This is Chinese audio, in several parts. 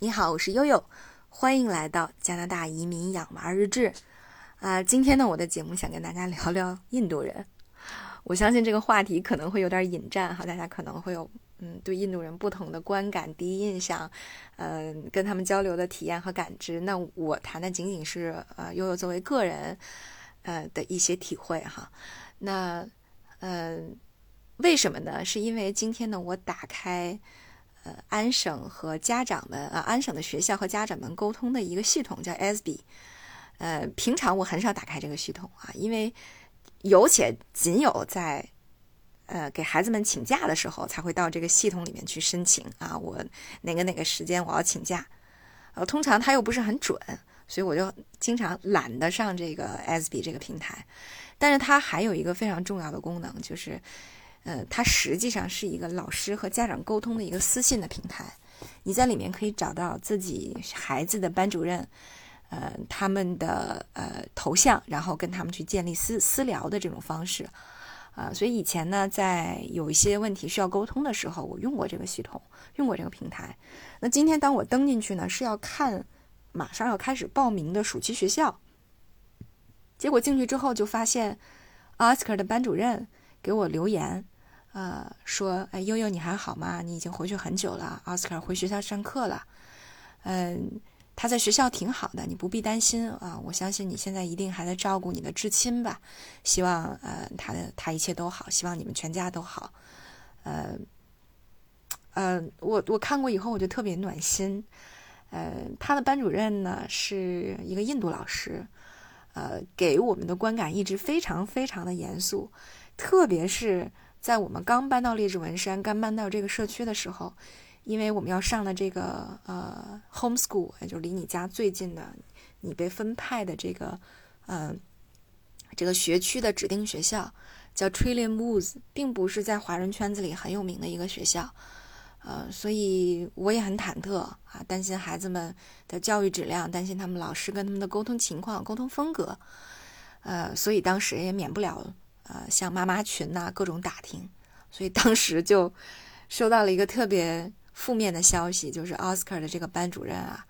你好，我是悠悠，欢迎来到加拿大移民养娃日志。啊，今天呢，我的节目想跟大家聊聊印度人。我相信这个话题可能会有点引战哈，大家可能会有嗯对印度人不同的观感、第一印象，嗯，跟他们交流的体验和感知。那我谈的仅仅是呃悠悠作为个人呃的一些体会哈。那嗯，为什么呢？是因为今天呢，我打开。安省和家长们啊，安省的学校和家长们沟通的一个系统叫 ASB。呃，平常我很少打开这个系统啊，因为有且仅有在呃给孩子们请假的时候才会到这个系统里面去申请啊。我哪个哪个时间我要请假，呃，通常它又不是很准，所以我就经常懒得上这个 ASB 这个平台。但是它还有一个非常重要的功能，就是。呃，它实际上是一个老师和家长沟通的一个私信的平台，你在里面可以找到自己孩子的班主任，呃，他们的呃头像，然后跟他们去建立私私聊的这种方式，啊，所以以前呢，在有一些问题需要沟通的时候，我用过这个系统，用过这个平台。那今天当我登进去呢，是要看马上要开始报名的暑期学校，结果进去之后就发现，Oscar 的班主任。给我留言，呃，说，哎，悠悠你还好吗？你已经回去很久了，奥斯卡回学校上课了，嗯，他在学校挺好的，你不必担心啊。我相信你现在一定还在照顾你的至亲吧？希望，呃，他的他一切都好，希望你们全家都好。呃，呃，我我看过以后我就特别暖心。呃，他的班主任呢是一个印度老师，呃，给我们的观感一直非常非常的严肃。特别是在我们刚搬到列治文山、刚搬到这个社区的时候，因为我们要上的这个呃 home school，也就离你家最近的，你被分派的这个嗯这个学区的指定学校叫 Trillium Woods，并不是在华人圈子里很有名的一个学校，呃，所以我也很忐忑啊，担心孩子们的教育质量，担心他们老师跟他们的沟通情况、沟通风格，呃，所以当时也免不了。呃，像妈妈群呐，各种打听，所以当时就收到了一个特别负面的消息，就是奥斯卡的这个班主任啊，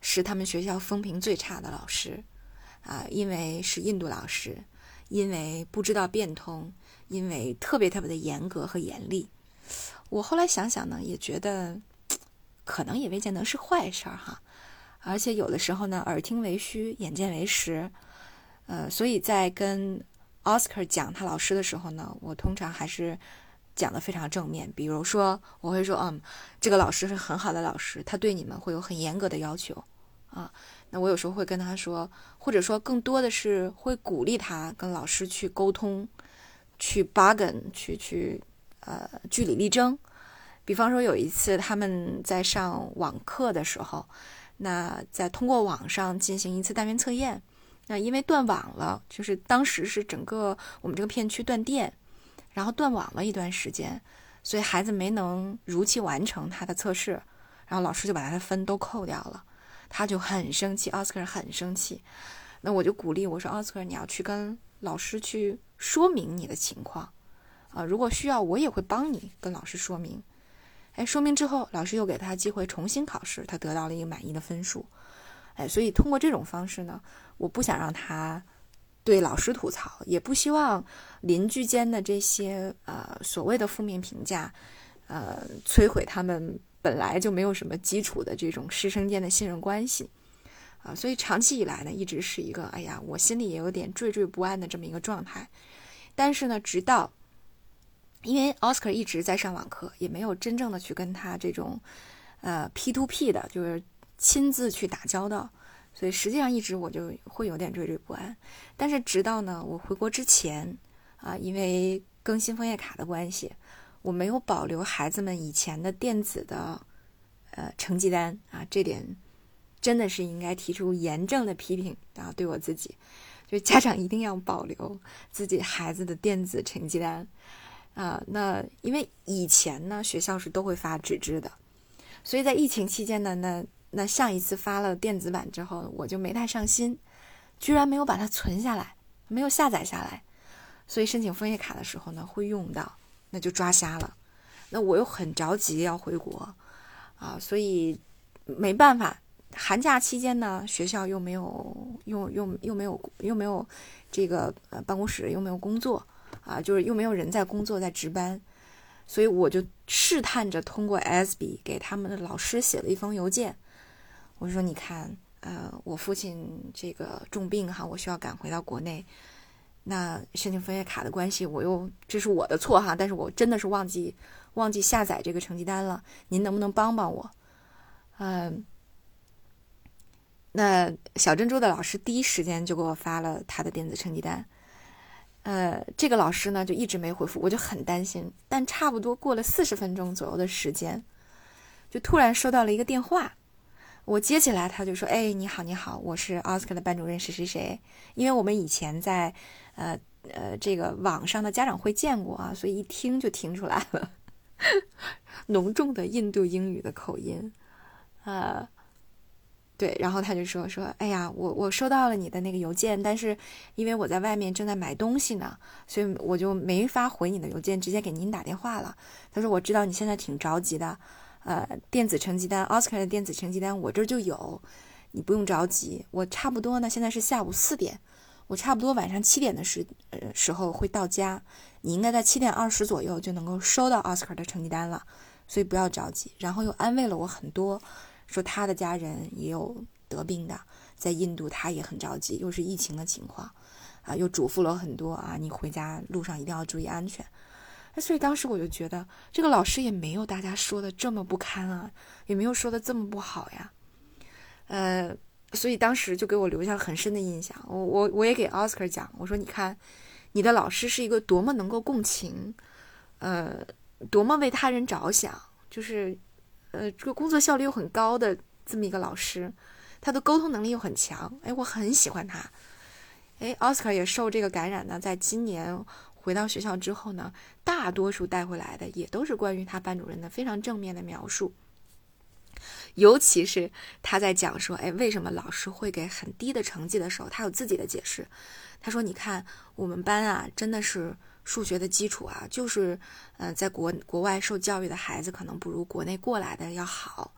是他们学校风评最差的老师啊，因为是印度老师，因为不知道变通，因为特别特别的严格和严厉。我后来想想呢，也觉得可能也未见得是坏事儿哈，而且有的时候呢，耳听为虚，眼见为实，呃，所以在跟。Oscar 讲他老师的时候呢，我通常还是讲的非常正面。比如说，我会说，嗯，这个老师是很好的老师，他对你们会有很严格的要求啊。那我有时候会跟他说，或者说更多的是会鼓励他跟老师去沟通，去 bargain，去去呃据理力争。比方说有一次他们在上网课的时候，那在通过网上进行一次单元测验。那因为断网了，就是当时是整个我们这个片区断电，然后断网了一段时间，所以孩子没能如期完成他的测试，然后老师就把他的分都扣掉了，他就很生气，奥斯卡很生气。那我就鼓励我说，奥斯卡你要去跟老师去说明你的情况，啊，如果需要我也会帮你跟老师说明。哎，说明之后，老师又给他机会重新考试，他得到了一个满意的分数。哎，所以通过这种方式呢，我不想让他对老师吐槽，也不希望邻居间的这些呃所谓的负面评价，呃摧毁他们本来就没有什么基础的这种师生间的信任关系啊。所以长期以来呢，一直是一个哎呀，我心里也有点惴惴不安的这么一个状态。但是呢，直到因为 Oscar 一直在上网课，也没有真正的去跟他这种呃 P to P 的，就是。亲自去打交道，所以实际上一直我就会有点惴惴不安。但是直到呢，我回国之前啊，因为更新枫叶卡的关系，我没有保留孩子们以前的电子的呃成绩单啊，这点真的是应该提出严正的批评啊，对我自己，就家长一定要保留自己孩子的电子成绩单啊。那因为以前呢，学校是都会发纸质的，所以在疫情期间呢，那那上一次发了电子版之后，我就没太上心，居然没有把它存下来，没有下载下来，所以申请枫叶卡的时候呢会用到，那就抓瞎了。那我又很着急要回国啊，所以没办法，寒假期间呢，学校又没有又又又没有又没有这个呃办公室又没有工作啊，就是又没有人在工作在值班，所以我就试探着通过 S B 给他们的老师写了一封邮件，我说你看，呃，我父亲这个重病哈，我需要赶回到国内。那申请分学卡的关系，我又这是我的错哈，但是我真的是忘记忘记下载这个成绩单了，您能不能帮帮我？嗯，那小珍珠的老师第一时间就给我发了他的电子成绩单，呃，这个老师呢就一直没回复，我就很担心，但差不多过了四十分钟左右的时间，就突然收到了一个电话。我接起来，他就说：“哎，你好，你好，我是奥斯卡的班主任，谁谁谁。因为我们以前在，呃呃，这个网上的家长会见过啊，所以一听就听出来了，浓重的印度英语的口音，呃，对。然后他就说说，哎呀，我我收到了你的那个邮件，但是因为我在外面正在买东西呢，所以我就没法回你的邮件，直接给您打电话了。他说我知道你现在挺着急的。”呃，电子成绩单，Oscar 的电子成绩单我这儿就有，你不用着急。我差不多呢，现在是下午四点，我差不多晚上七点的时呃时候会到家，你应该在七点二十左右就能够收到 Oscar 的成绩单了，所以不要着急。然后又安慰了我很多，说他的家人也有得病的，在印度他也很着急，又是疫情的情况，啊，又嘱咐了很多啊，你回家路上一定要注意安全。所以当时我就觉得，这个老师也没有大家说的这么不堪啊，也没有说的这么不好呀。呃，所以当时就给我留下了很深的印象。我我我也给奥斯卡讲，我说你看，你的老师是一个多么能够共情，呃，多么为他人着想，就是呃这个工作效率又很高的这么一个老师，他的沟通能力又很强。哎，我很喜欢他。哎，奥斯卡也受这个感染呢，在今年。回到学校之后呢，大多数带回来的也都是关于他班主任的非常正面的描述，尤其是他在讲说，哎，为什么老师会给很低的成绩的时候，他有自己的解释。他说：“你看，我们班啊，真的是数学的基础啊，就是，呃，在国国外受教育的孩子可能不如国内过来的要好。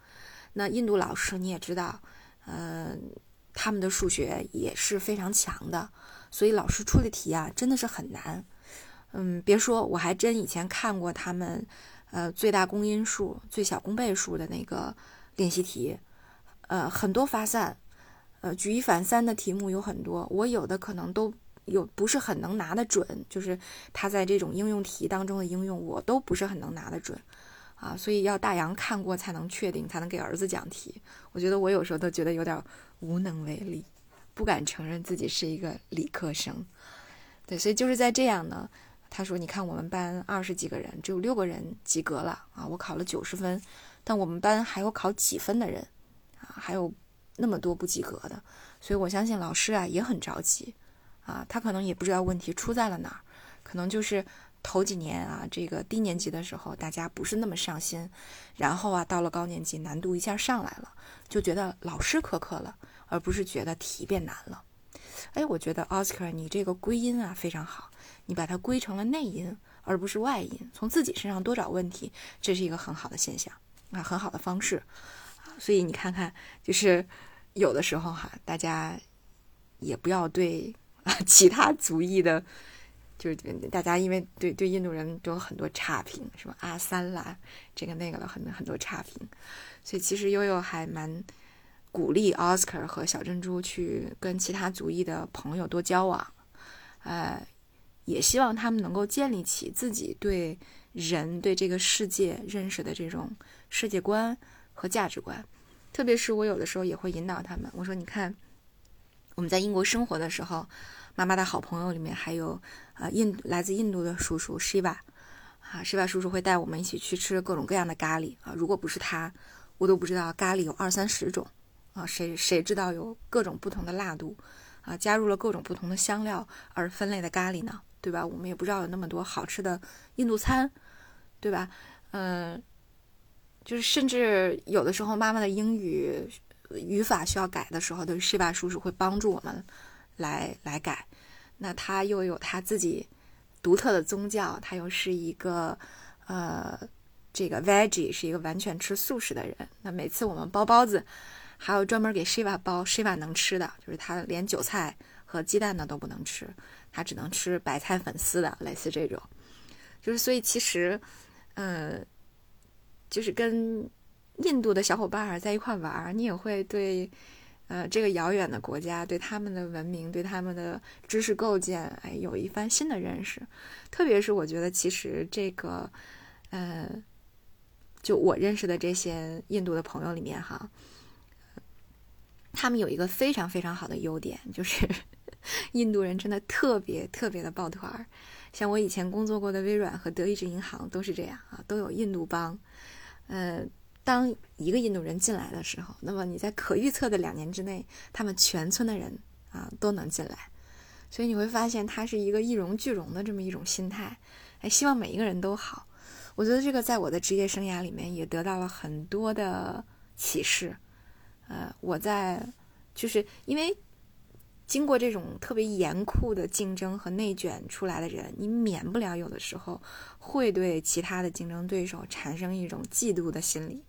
那印度老师你也知道，嗯，他们的数学也是非常强的，所以老师出的题啊，真的是很难。”嗯，别说，我还真以前看过他们，呃，最大公因数、最小公倍数的那个练习题，呃，很多发散，呃，举一反三的题目有很多，我有的可能都有不是很能拿得准，就是他在这种应用题当中的应用，我都不是很能拿得准，啊，所以要大洋看过才能确定，才能给儿子讲题。我觉得我有时候都觉得有点无能为力，不敢承认自己是一个理科生，对，所以就是在这样呢。他说：“你看，我们班二十几个人，只有六个人及格了啊！我考了九十分，但我们班还有考几分的人啊，还有那么多不及格的。所以我相信老师啊也很着急啊，他可能也不知道问题出在了哪儿，可能就是头几年啊，这个低年级的时候大家不是那么上心，然后啊到了高年级难度一下上来了，就觉得老师苛刻了，而不是觉得题变难了。哎，我觉得奥斯卡你这个归因啊非常好。”你把它归成了内因，而不是外因，从自己身上多找问题，这是一个很好的现象啊，很好的方式。所以你看看，就是有的时候哈，大家也不要对啊其他族裔的，就是大家因为对对印度人都有很多差评，什么阿三啦，这个那个的很很多差评。所以其实悠悠还蛮鼓励奥斯卡和小珍珠去跟其他族裔的朋友多交往，呃。也希望他们能够建立起自己对人、对这个世界认识的这种世界观和价值观。特别是我有的时候也会引导他们，我说：“你看，我们在英国生活的时候，妈妈的好朋友里面还有啊印来自印度的叔叔 Shiva，啊 Shiva 叔叔会带我们一起去吃各种各样的咖喱啊。如果不是他，我都不知道咖喱有二三十种啊。谁谁知道有各种不同的辣度啊？加入了各种不同的香料而分类的咖喱呢？”对吧？我们也不知道有那么多好吃的印度餐，对吧？嗯，就是甚至有的时候，妈妈的英语语法需要改的时候，都是施巴叔叔会帮助我们来来改。那他又有他自己独特的宗教，他又是一个呃这个 veggie 是一个完全吃素食的人。那每次我们包包子，还有专门给 Shiva 包，Shiva 能吃的，就是他连韭菜和鸡蛋的都不能吃，他只能吃白菜粉丝的，类似这种。就是所以其实，呃，就是跟印度的小伙伴在一块玩，你也会对，呃，这个遥远的国家，对他们的文明，对他们的知识构建，哎，有一番新的认识。特别是我觉得，其实这个，呃。就我认识的这些印度的朋友里面，哈，他们有一个非常非常好的优点，就是 印度人真的特别特别的抱团儿。像我以前工作过的微软和德意志银行都是这样啊，都有印度帮。呃，当一个印度人进来的时候，那么你在可预测的两年之内，他们全村的人啊都能进来。所以你会发现，他是一个一荣俱荣的这么一种心态，哎，希望每一个人都好。我觉得这个在我的职业生涯里面也得到了很多的启示。呃，我在就是因为经过这种特别严酷的竞争和内卷出来的人，你免不了有的时候会对其他的竞争对手产生一种嫉妒的心理，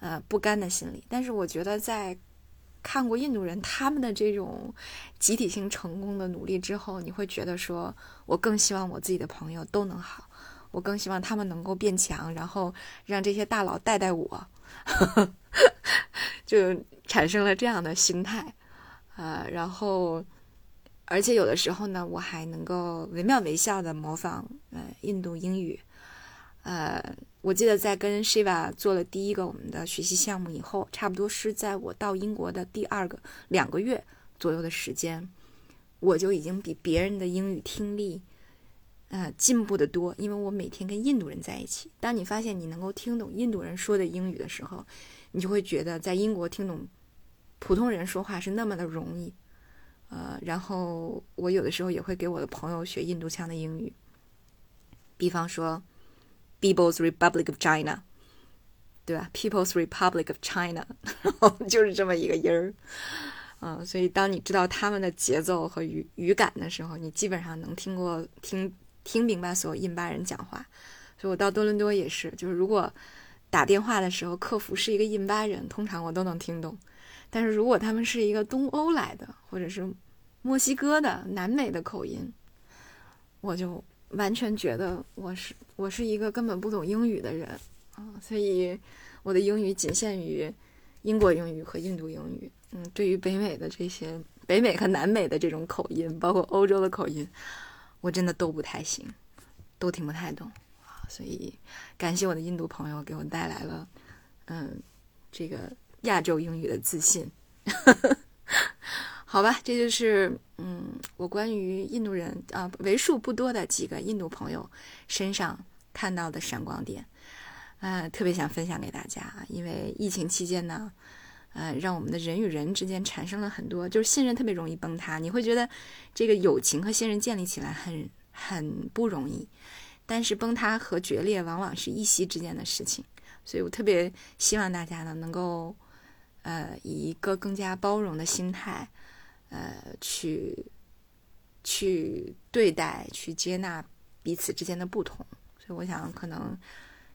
呃，不甘的心理。但是我觉得在看过印度人他们的这种集体性成功的努力之后，你会觉得说，我更希望我自己的朋友都能好。我更希望他们能够变强，然后让这些大佬带带我，就产生了这样的心态，呃，然后，而且有的时候呢，我还能够惟妙惟肖的模仿呃印度英语，呃，我记得在跟 Shiva 做了第一个我们的学习项目以后，差不多是在我到英国的第二个两个月左右的时间，我就已经比别人的英语听力。呃，进步的多，因为我每天跟印度人在一起。当你发现你能够听懂印度人说的英语的时候，你就会觉得在英国听懂普通人说话是那么的容易。呃，然后我有的时候也会给我的朋友学印度腔的英语，比方说 “People's Republic of China”，对吧？“People's Republic of China”，然 后就是这么一个音儿。嗯，所以当你知道他们的节奏和语语感的时候，你基本上能听过听。听明白所有印巴人讲话，所以我到多伦多也是，就是如果打电话的时候客服是一个印巴人，通常我都能听懂。但是如果他们是一个东欧来的，或者是墨西哥的、南美的口音，我就完全觉得我是我是一个根本不懂英语的人啊！所以我的英语仅限于英国英语和印度英语。嗯，对于北美的这些北美和南美的这种口音，包括欧洲的口音。我真的都不太行，都听不太懂啊，所以感谢我的印度朋友给我带来了，嗯，这个亚洲英语的自信。好吧，这就是嗯，我关于印度人啊，为数不多的几个印度朋友身上看到的闪光点，呃，特别想分享给大家啊，因为疫情期间呢。呃，让我们的人与人之间产生了很多，就是信任特别容易崩塌。你会觉得这个友情和信任建立起来很很不容易，但是崩塌和决裂往往是一夕之间的事情。所以我特别希望大家呢，能够呃以一个更加包容的心态，呃去去对待、去接纳彼此之间的不同。所以我想，可能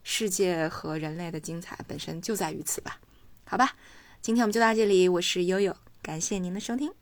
世界和人类的精彩本身就在于此吧。好吧。今天我们就到这里，我是悠悠，感谢您的收听。